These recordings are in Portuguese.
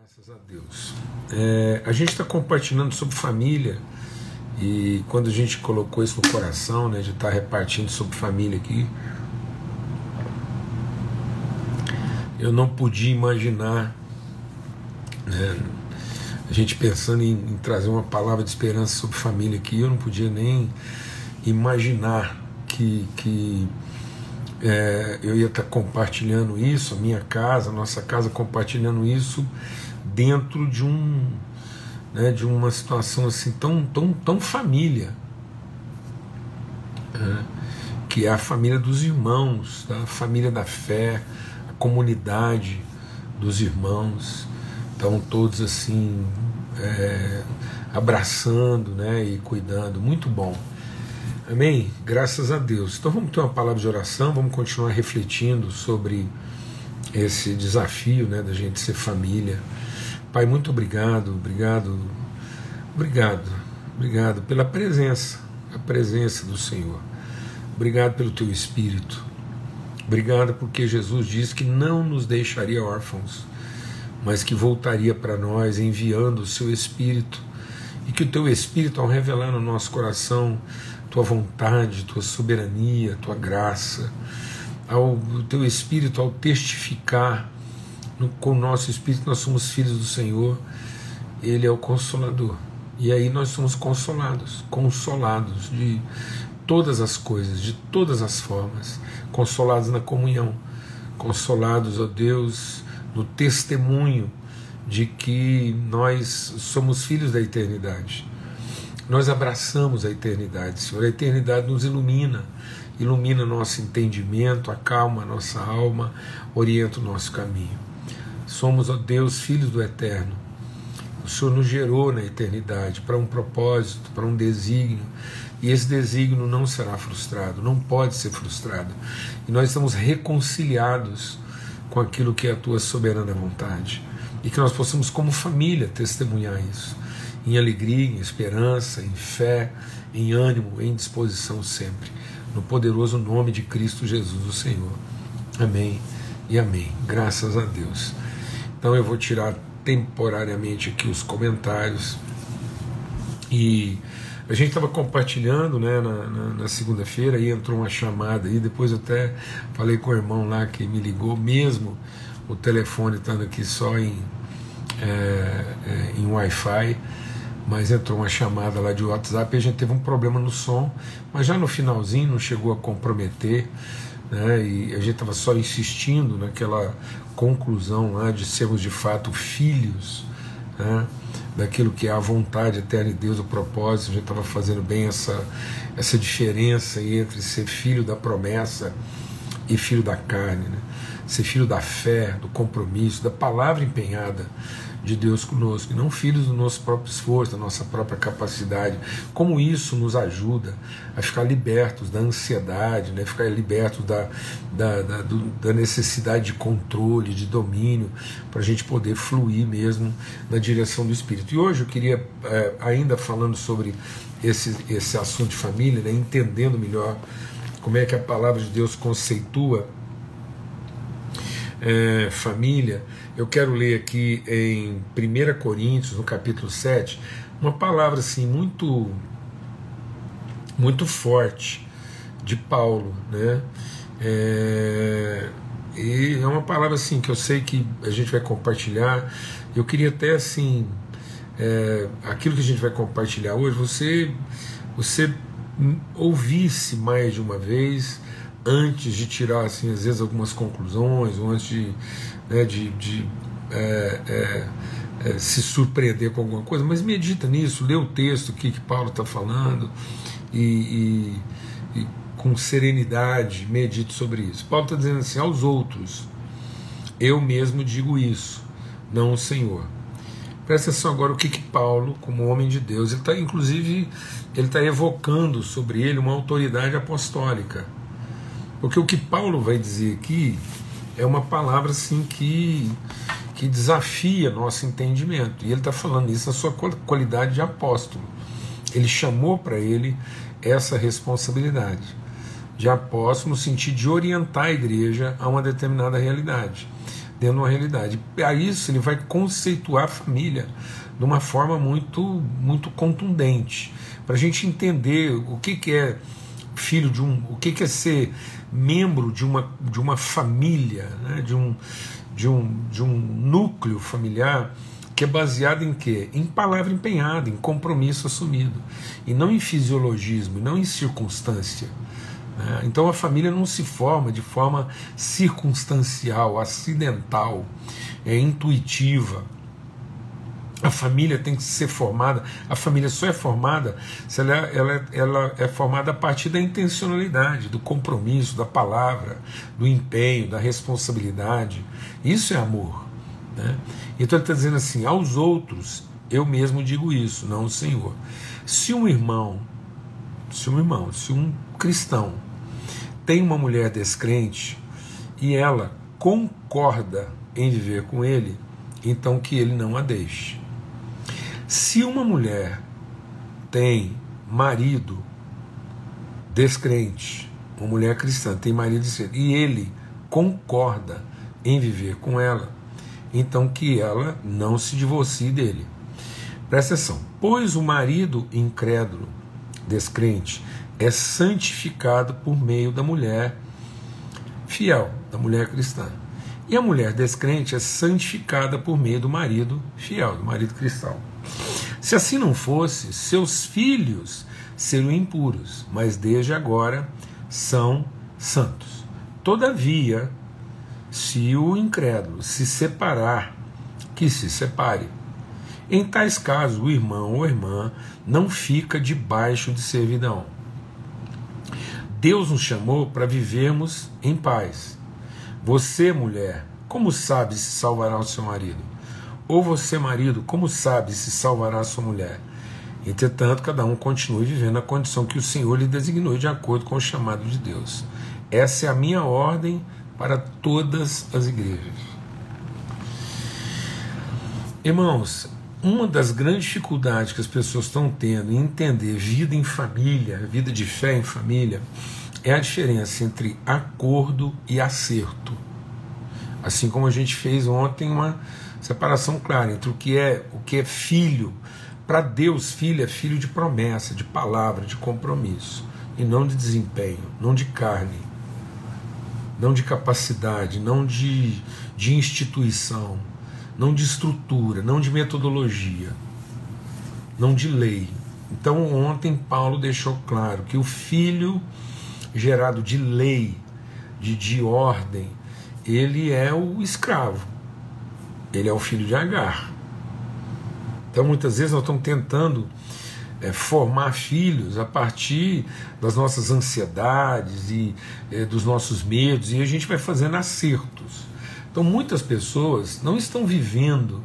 Graças a Deus. É, a gente está compartilhando sobre família e quando a gente colocou isso no coração, né, de estar tá repartindo sobre família aqui, eu não podia imaginar, né, a gente pensando em, em trazer uma palavra de esperança sobre família aqui, eu não podia nem imaginar que, que é, eu ia estar tá compartilhando isso, a minha casa, a nossa casa compartilhando isso dentro de um né, de uma situação assim tão tão tão família né, que é a família dos irmãos, tá? a família da fé, a comunidade dos irmãos, estão todos assim é, abraçando, né, e cuidando, muito bom. Amém? Graças a Deus. Então vamos ter uma palavra de oração, vamos continuar refletindo sobre esse desafio né, da gente ser família. Pai, muito obrigado, obrigado, obrigado, obrigado pela presença, a presença do Senhor. Obrigado pelo teu Espírito. Obrigado porque Jesus disse que não nos deixaria órfãos, mas que voltaria para nós enviando o seu Espírito. E que o teu Espírito, ao revelar no nosso coração tua vontade, tua soberania, tua graça, ao teu Espírito, ao testificar no, com o nosso Espírito, nós somos filhos do Senhor, Ele é o Consolador. E aí nós somos consolados, consolados de todas as coisas, de todas as formas, consolados na comunhão, consolados, ó Deus, no testemunho de que nós somos filhos da eternidade nós abraçamos a eternidade, Senhor. A eternidade nos ilumina, ilumina nosso entendimento, acalma nossa alma, orienta o nosso caminho. Somos, ó Deus, filhos do Eterno. O Senhor nos gerou na eternidade para um propósito, para um desígnio, e esse desígnio não será frustrado, não pode ser frustrado. E nós estamos reconciliados com aquilo que é a tua soberana vontade. E que nós possamos, como família, testemunhar isso em alegria, em esperança, em fé, em ânimo, em disposição sempre. No poderoso nome de Cristo Jesus, o Senhor. Amém e amém. Graças a Deus. Então eu vou tirar temporariamente aqui os comentários. E a gente estava compartilhando né, na, na, na segunda-feira e entrou uma chamada aí. Depois eu até falei com o irmão lá que me ligou, mesmo o telefone estando aqui só em, é, é, em Wi-Fi mas entrou uma chamada lá de WhatsApp e a gente teve um problema no som, mas já no finalzinho não chegou a comprometer, né? E a gente estava só insistindo naquela conclusão lá de sermos de fato filhos, né? daquilo que é a vontade eterna de Deus, o propósito, a gente estava fazendo bem essa, essa diferença entre ser filho da promessa e filho da carne, né? ser filho da fé, do compromisso, da palavra empenhada de Deus conosco, e não filhos do nosso próprio esforço, da nossa própria capacidade. Como isso nos ajuda a ficar libertos da ansiedade, né? ficar libertos da, da, da, do, da necessidade de controle, de domínio, para a gente poder fluir mesmo na direção do Espírito. E hoje eu queria, é, ainda falando sobre esse, esse assunto de família, né? entendendo melhor como é que a palavra de Deus conceitua é, família, eu quero ler aqui em 1 Coríntios, no capítulo 7, uma palavra assim muito muito forte de Paulo, né? É, e é uma palavra assim que eu sei que a gente vai compartilhar. Eu queria até assim é, aquilo que a gente vai compartilhar hoje, você você ouvisse mais de uma vez antes de tirar assim às vezes algumas conclusões ou antes de né, de, de é, é, é, se surpreender com alguma coisa, mas medita nisso, lê o texto que, que Paulo está falando e, e, e, com serenidade medite sobre isso. Paulo está dizendo assim: aos outros, eu mesmo digo isso, não o Senhor. Presta atenção agora o que, que Paulo, como homem de Deus, ele está inclusive ele está evocando sobre ele uma autoridade apostólica. Porque o que Paulo vai dizer aqui é uma palavra assim que, que desafia nosso entendimento. E ele está falando isso na sua qualidade de apóstolo. Ele chamou para ele essa responsabilidade de apóstolo no sentido de orientar a igreja a uma determinada realidade. dentro de uma realidade. Para isso, ele vai conceituar a família de uma forma muito, muito contundente, para a gente entender o que, que é filho de um, o que, é ser membro de uma, de uma família, né? de, um, de, um, de um núcleo familiar que é baseado em quê? Em palavra empenhada, em compromisso assumido, e não em fisiologismo, não em circunstância. Né? Então a família não se forma de forma circunstancial, acidental, é intuitiva. A família tem que ser formada, a família só é formada se ela, ela, ela é formada a partir da intencionalidade, do compromisso, da palavra, do empenho, da responsabilidade. Isso é amor. Né? Então ele está dizendo assim: aos outros eu mesmo digo isso, não o Senhor. Se um irmão, se um irmão, se um cristão tem uma mulher descrente e ela concorda em viver com ele, então que ele não a deixe. Se uma mulher tem marido descrente, uma mulher cristã tem marido descrente, e ele concorda em viver com ela, então que ela não se divorcie dele. Presta atenção, pois o marido incrédulo, descrente, é santificado por meio da mulher fiel, da mulher cristã. E a mulher descrente é santificada por meio do marido fiel, do marido cristão. Se assim não fosse, seus filhos seriam impuros, mas desde agora são santos. Todavia, se o incrédulo se separar, que se separe. Em tais casos, o irmão ou irmã não fica debaixo de servidão Deus nos chamou para vivermos em paz. Você, mulher, como sabe se salvará o seu marido? Ou você, marido, como sabe se salvará a sua mulher? Entretanto, cada um continue vivendo a condição que o Senhor lhe designou de acordo com o chamado de Deus. Essa é a minha ordem para todas as igrejas. Irmãos, uma das grandes dificuldades que as pessoas estão tendo em entender vida em família, vida de fé em família, é a diferença entre acordo e acerto. Assim como a gente fez ontem uma separação clara entre o que é o que é filho. Para Deus, filho é filho de promessa, de palavra, de compromisso, e não de desempenho, não de carne, não de capacidade, não de, de instituição não de estrutura, não de metodologia, não de lei. Então, ontem Paulo deixou claro que o filho gerado de lei, de, de ordem, ele é o escravo, ele é o filho de Agar. Então, muitas vezes, nós estamos tentando é, formar filhos a partir das nossas ansiedades e é, dos nossos medos, e a gente vai fazendo acertos. Então muitas pessoas não estão vivendo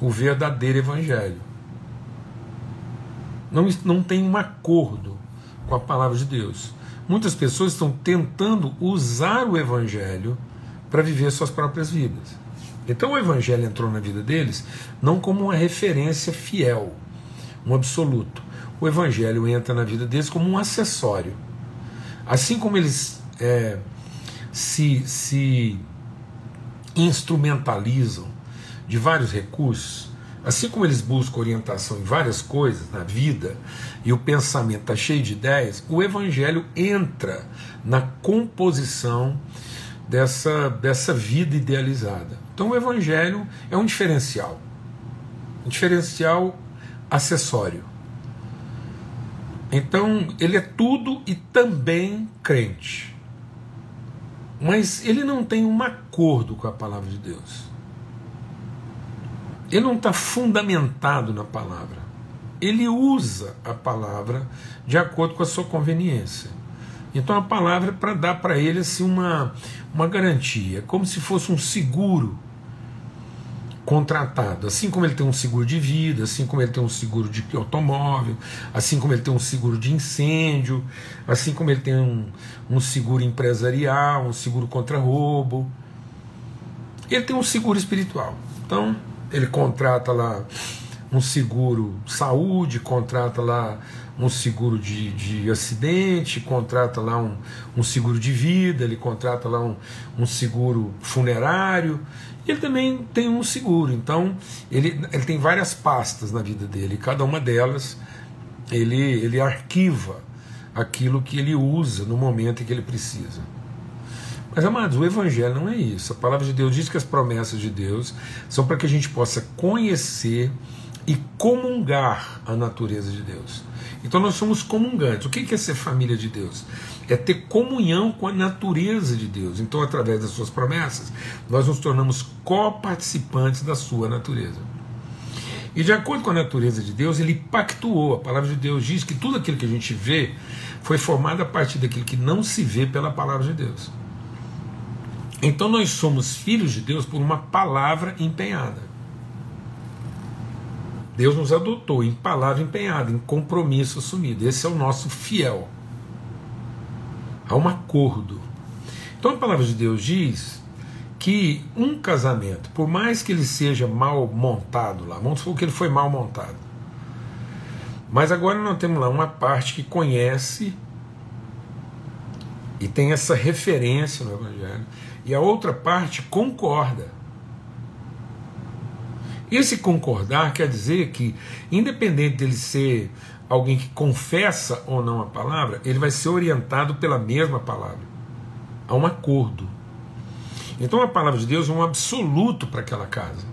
o verdadeiro evangelho. Não, não tem um acordo com a palavra de Deus. Muitas pessoas estão tentando usar o evangelho para viver suas próprias vidas. Então o evangelho entrou na vida deles não como uma referência fiel, um absoluto. O evangelho entra na vida deles como um acessório. Assim como eles é, se, se instrumentalizam de vários recursos, assim como eles buscam orientação em várias coisas na vida e o pensamento está cheio de ideias, o Evangelho entra na composição dessa, dessa vida idealizada. Então o Evangelho é um diferencial, um diferencial acessório. Então ele é tudo e também crente mas ele não tem um acordo com a palavra de Deus. Ele não está fundamentado na palavra. Ele usa a palavra de acordo com a sua conveniência. Então a palavra é para dar para ele assim, uma, uma garantia, como se fosse um seguro contratado, assim como ele tem um seguro de vida, assim como ele tem um seguro de automóvel, assim como ele tem um seguro de incêndio, assim como ele tem um, um seguro empresarial, um seguro contra roubo. Ele tem um seguro espiritual. Então, ele contrata lá um seguro saúde, contrata lá um seguro de, de acidente, contrata lá um, um seguro de vida, ele contrata lá um, um seguro funerário, e ele também tem um seguro. Então, ele, ele tem várias pastas na vida dele, cada uma delas ele, ele arquiva aquilo que ele usa no momento em que ele precisa. Mas, amados, o Evangelho não é isso. A palavra de Deus diz que as promessas de Deus são para que a gente possa conhecer e comungar a natureza de Deus. Então nós somos comungantes. O que é ser família de Deus? É ter comunhão com a natureza de Deus. Então, através das suas promessas, nós nos tornamos coparticipantes da sua natureza. E de acordo com a natureza de Deus, ele pactuou. A palavra de Deus diz que tudo aquilo que a gente vê foi formado a partir daquilo que não se vê pela palavra de Deus. Então nós somos filhos de Deus por uma palavra empenhada. Deus nos adotou em palavra empenhada, em compromisso assumido. Esse é o nosso fiel. Há um acordo. Então a palavra de Deus diz que um casamento, por mais que ele seja mal montado lá, vamos supor que ele foi mal montado, mas agora nós temos lá uma parte que conhece e tem essa referência no Evangelho, e a outra parte concorda. Esse concordar quer dizer que, independente dele ser alguém que confessa ou não a palavra, ele vai ser orientado pela mesma palavra. Há um acordo. Então a palavra de Deus é um absoluto para aquela casa.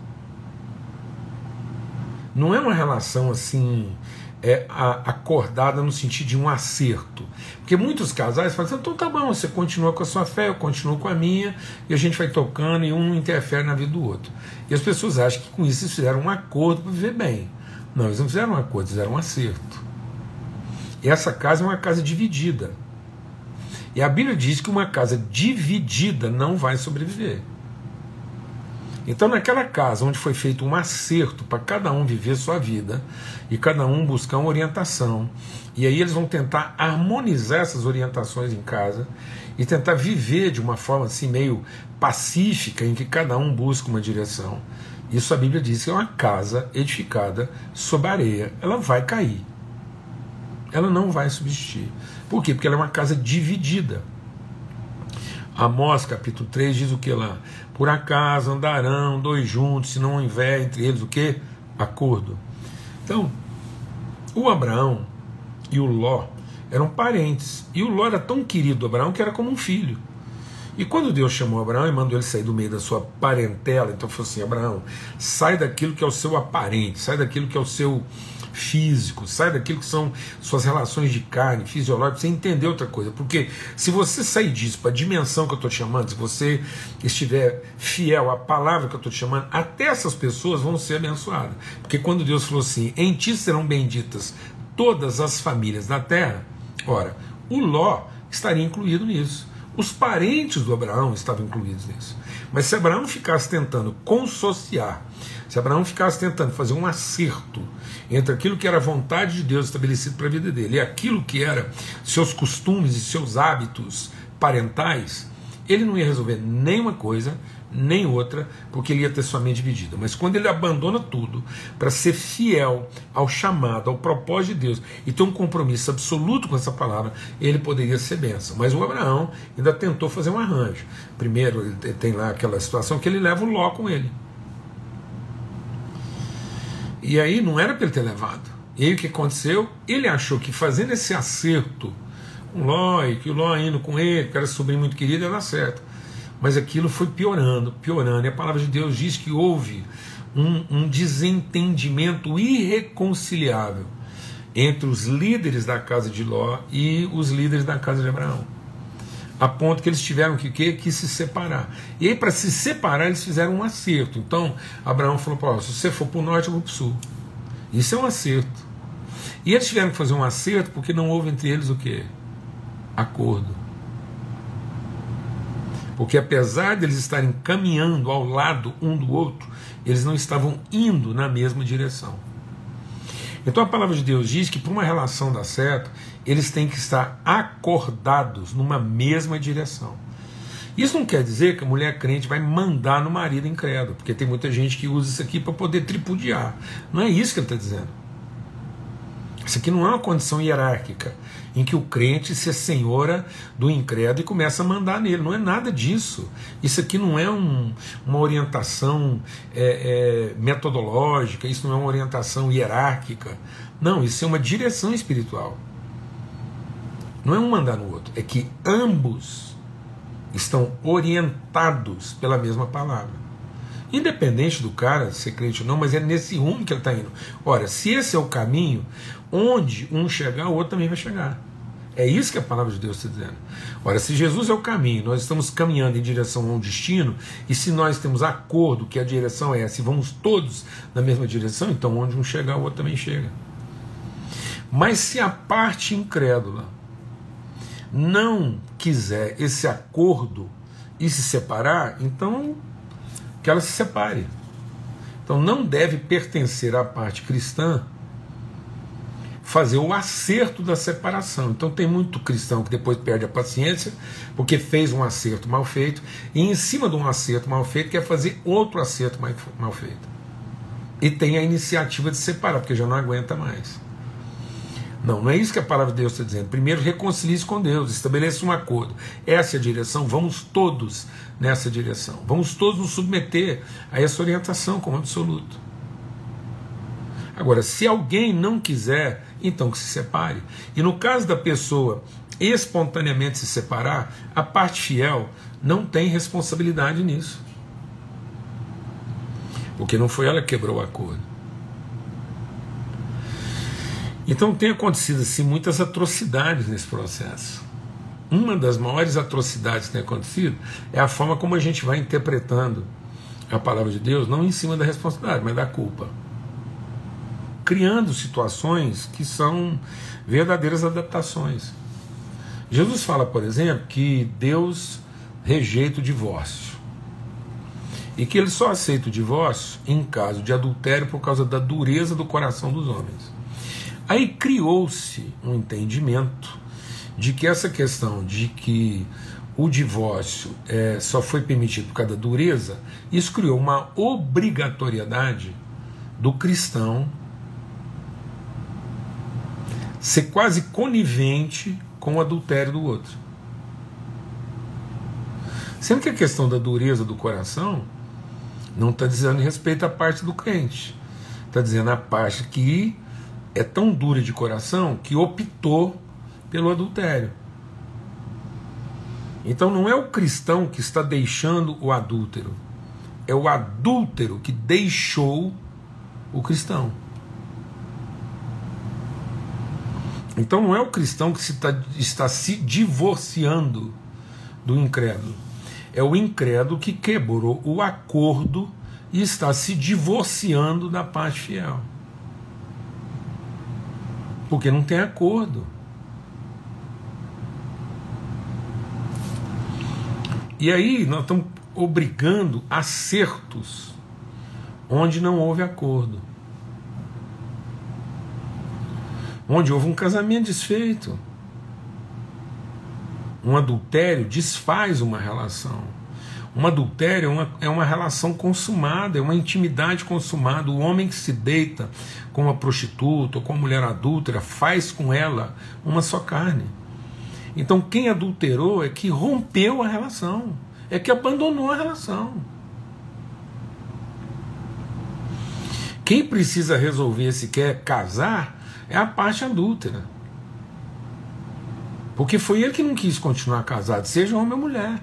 Não é uma relação assim é, acordada no sentido de um acerto. Porque muitos casais falam assim, então tá bom, você continua com a sua fé, eu continuo com a minha, e a gente vai tocando e um interfere na vida do outro. E as pessoas acham que com isso eles fizeram um acordo para viver bem. Não, eles não fizeram um acordo, fizeram um acerto. E essa casa é uma casa dividida. E a Bíblia diz que uma casa dividida não vai sobreviver. Então, naquela casa onde foi feito um acerto para cada um viver sua vida e cada um buscar uma orientação, e aí eles vão tentar harmonizar essas orientações em casa e tentar viver de uma forma assim meio pacífica, em que cada um busca uma direção. Isso a Bíblia diz que é uma casa edificada sobre areia, ela vai cair. Ela não vai subsistir. Por quê? Porque ela é uma casa dividida. Amós capítulo 3 diz o que lá? Por acaso andarão dois juntos, se não houver entre eles o que? Acordo. Então, o Abraão e o Ló eram parentes. E o Ló era tão querido do Abraão que era como um filho. E quando Deus chamou Abraão e mandou ele sair do meio da sua parentela, então falou assim: Abraão, sai daquilo que é o seu aparente, sai daquilo que é o seu físico, sai daquilo que são suas relações de carne, fisiológicas, você entender outra coisa. Porque se você sair disso para a dimensão que eu estou chamando, se você estiver fiel à palavra que eu estou chamando, até essas pessoas vão ser abençoadas. Porque quando Deus falou assim: em ti serão benditas todas as famílias da terra, ora, o Ló estaria incluído nisso. Os parentes do Abraão estavam incluídos nisso. Mas se Abraão ficasse tentando consociar, se Abraão ficasse tentando fazer um acerto entre aquilo que era a vontade de Deus estabelecido para a vida dele e aquilo que era seus costumes e seus hábitos parentais, ele não ia resolver nenhuma coisa, nem outra, porque ele ia ter sua mente dividida. Mas quando ele abandona tudo para ser fiel ao chamado, ao propósito de Deus e ter um compromisso absoluto com essa palavra, ele poderia ser benção. Mas o Abraão ainda tentou fazer um arranjo. Primeiro, ele tem lá aquela situação que ele leva o Ló com ele. E aí não era para ele ter levado. E aí o que aconteceu? Ele achou que fazendo esse acerto com Ló, e que o Ló indo com ele, que era sobrinho muito querido, dar certo. Mas aquilo foi piorando, piorando. E a palavra de Deus diz que houve um, um desentendimento irreconciliável entre os líderes da casa de Ló e os líderes da casa de Abraão. A ponto que eles tiveram que, que, que se separar. E aí, para se separar, eles fizeram um acerto. Então, Abraão falou: se você for para o norte, eu vou para o sul. Isso é um acerto. E eles tiveram que fazer um acerto porque não houve entre eles o que? Acordo. Porque apesar de eles estarem caminhando ao lado um do outro, eles não estavam indo na mesma direção. Então a palavra de Deus diz que para uma relação dar certo, eles têm que estar acordados numa mesma direção. Isso não quer dizer que a mulher crente vai mandar no marido incrédulo, porque tem muita gente que usa isso aqui para poder tripudiar. Não é isso que ele está dizendo. Isso aqui não é uma condição hierárquica em que o crente se senhora do incrédulo e começa a mandar nele. Não é nada disso. Isso aqui não é um, uma orientação é, é, metodológica, isso não é uma orientação hierárquica. Não, isso é uma direção espiritual. Não é um mandar no outro, é que ambos estão orientados pela mesma palavra. Independente do cara ser crente ou não, mas é nesse rumo que ele está indo. Ora, se esse é o caminho, onde um chegar, o outro também vai chegar. É isso que a palavra de Deus está dizendo. Ora, se Jesus é o caminho, nós estamos caminhando em direção a um destino, e se nós temos acordo que a direção é essa e vamos todos na mesma direção, então onde um chegar, o outro também chega. Mas se a parte incrédula não quiser esse acordo e se separar, então que ela se separe. Então não deve pertencer à parte cristã fazer o acerto da separação. Então tem muito cristão que depois perde a paciência porque fez um acerto mal feito e em cima de um acerto mal feito quer fazer outro acerto mal feito. E tem a iniciativa de separar porque já não aguenta mais. Não, não é isso que a palavra de Deus está dizendo. Primeiro, reconcilie-se com Deus, estabeleça um acordo. Essa é a direção, vamos todos nessa direção. Vamos todos nos submeter a essa orientação como absoluto. Agora, se alguém não quiser, então que se separe. E no caso da pessoa espontaneamente se separar, a parte fiel não tem responsabilidade nisso. Porque não foi ela que quebrou o acordo. Então tem acontecido assim muitas atrocidades nesse processo. Uma das maiores atrocidades que tem acontecido é a forma como a gente vai interpretando a palavra de Deus, não em cima da responsabilidade, mas da culpa. Criando situações que são verdadeiras adaptações. Jesus fala, por exemplo, que Deus rejeita o divórcio. E que ele só aceita o divórcio em caso de adultério por causa da dureza do coração dos homens. Aí criou-se um entendimento de que essa questão de que o divórcio é, só foi permitido por causa da dureza, isso criou uma obrigatoriedade do cristão ser quase conivente com o adultério do outro. Sendo que a questão da dureza do coração não está dizendo respeito à parte do crente, está dizendo a parte que é tão dura de coração que optou pelo adultério. Então não é o cristão que está deixando o adúltero, é o adúltero que deixou o cristão. Então não é o cristão que está, está se divorciando do incrédulo, é o incrédulo que quebrou o acordo e está se divorciando da parte fiel. Porque não tem acordo. E aí nós estamos obrigando acertos onde não houve acordo. Onde houve um casamento desfeito. Um adultério desfaz uma relação. Um adultério é uma, é uma relação consumada, é uma intimidade consumada. O homem que se deita com uma prostituta ou com uma mulher adúltera faz com ela uma só carne. Então quem adulterou é que rompeu a relação, é que abandonou a relação. Quem precisa resolver se quer casar é a parte adúltera. Porque foi ele que não quis continuar casado, seja homem ou mulher.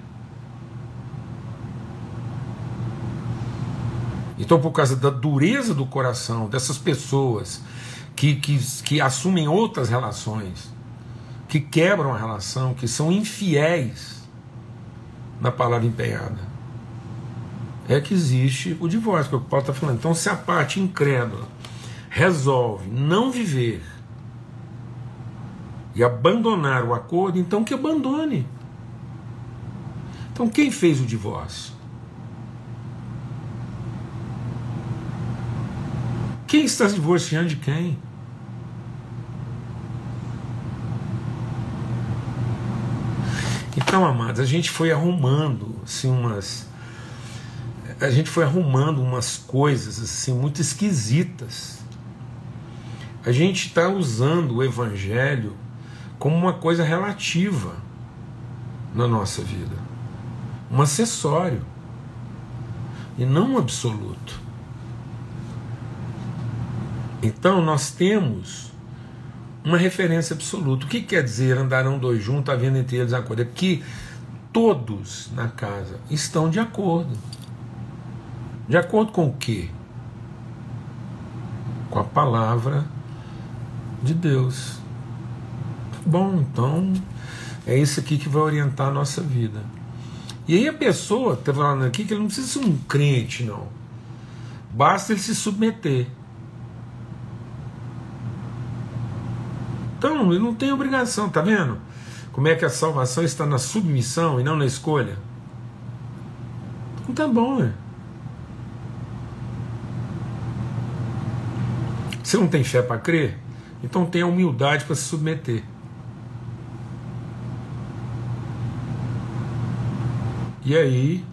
Então, por causa da dureza do coração dessas pessoas que, que, que assumem outras relações, que quebram a relação, que são infiéis na palavra empenhada, é que existe o divórcio, que o Paulo está falando. Então, se a parte incrédula resolve não viver e abandonar o acordo, então que abandone. Então, quem fez o divórcio? Quem está se divorciando de quem? Então, amados, a gente foi arrumando assim umas a gente foi arrumando umas coisas assim muito esquisitas a gente está usando o Evangelho como uma coisa relativa na nossa vida, um acessório e não um absoluto. Então nós temos uma referência absoluta. O que quer dizer andarão dois juntos, havendo entre eles acordo? É que todos na casa estão de acordo. De acordo com o quê? Com a palavra de Deus. Bom, então é isso aqui que vai orientar a nossa vida. E aí a pessoa está falando aqui que ele não precisa ser um crente, não. Basta ele se submeter. Então, ele não tem obrigação, tá vendo? Como é que a salvação está na submissão e não na escolha? Então tá bom, né? Você não tem fé para crer? Então tenha humildade para se submeter. E aí,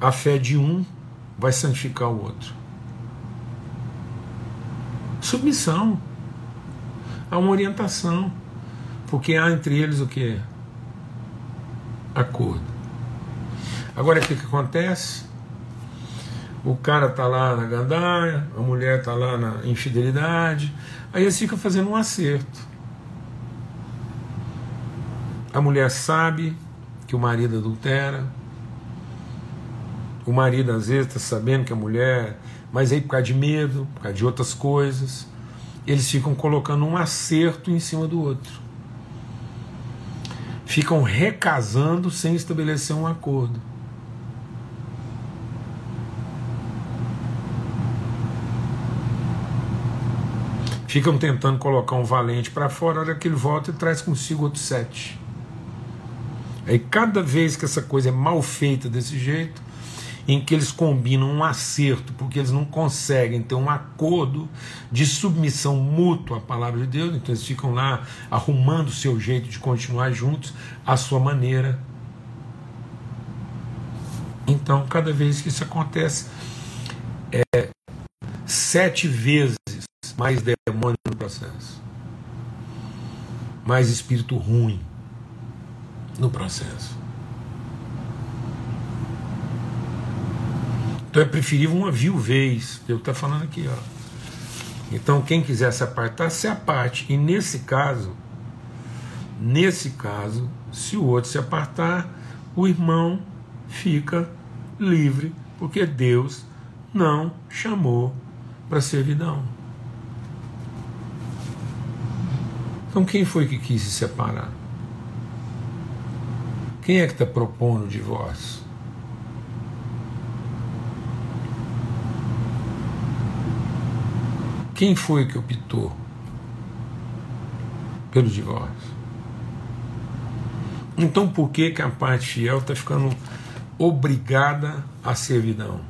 a fé de um vai santificar o outro. Submissão há uma orientação, porque há entre eles o que? Acordo. Agora o que, que acontece? O cara está lá na gandaia, a mulher está lá na infidelidade, aí eles ficam fazendo um acerto. A mulher sabe que o marido adultera, o marido às vezes está sabendo que a mulher, mas aí por causa de medo, por causa de outras coisas, eles ficam colocando um acerto em cima do outro. Ficam recasando sem estabelecer um acordo. Ficam tentando colocar um valente para fora, a hora que ele volta e traz consigo outro sete. Aí cada vez que essa coisa é mal feita desse jeito, em que eles combinam um acerto, porque eles não conseguem ter um acordo de submissão mútua à palavra de Deus, então eles ficam lá arrumando o seu jeito de continuar juntos, à sua maneira. Então, cada vez que isso acontece, é sete vezes mais demônio no processo, mais espírito ruim no processo. Então é preferível uma viuvez. Eu estou falando aqui, ó. Então quem quiser se apartar, se aparte. E nesse caso, nesse caso, se o outro se apartar, o irmão fica livre, porque Deus não chamou para servidão. Então quem foi que quis se separar? Quem é que está propondo o divórcio? Quem foi que optou pelo divórcio? Então por que, que a parte fiel está ficando obrigada à servidão?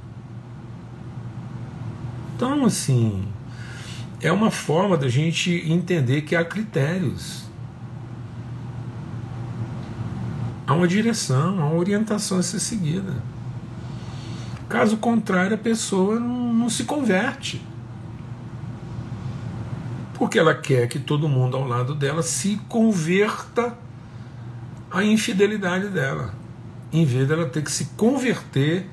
Então, assim, é uma forma da gente entender que há critérios. Há uma direção, há uma orientação a ser seguida. Caso contrário, a pessoa não, não se converte porque ela quer que todo mundo ao lado dela se converta à infidelidade dela, em vez dela ter que se converter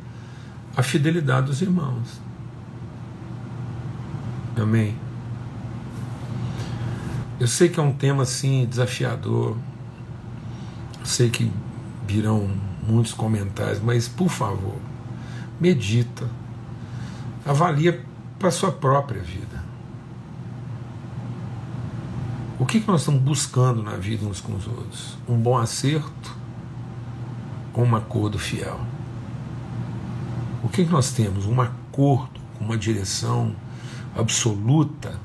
à fidelidade dos irmãos. Amém? Eu sei que é um tema assim desafiador, eu sei que virão muitos comentários, mas por favor, medita, avalia para sua própria vida. O que, que nós estamos buscando na vida uns com os outros? Um bom acerto ou um acordo fiel? O que, que nós temos? Um acordo, uma direção absoluta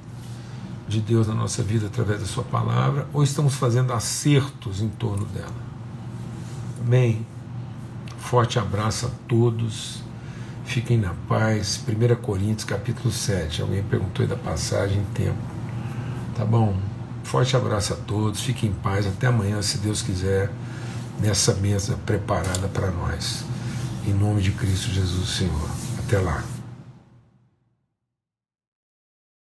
de Deus na nossa vida através da Sua palavra, ou estamos fazendo acertos em torno dela? Amém? Forte abraço a todos. Fiquem na paz. 1 Coríntios capítulo 7. Alguém perguntou aí da passagem tempo. Tá bom? Forte abraço a todos, fiquem em paz, até amanhã, se Deus quiser, nessa mesa preparada para nós. Em nome de Cristo Jesus, Senhor. Até lá.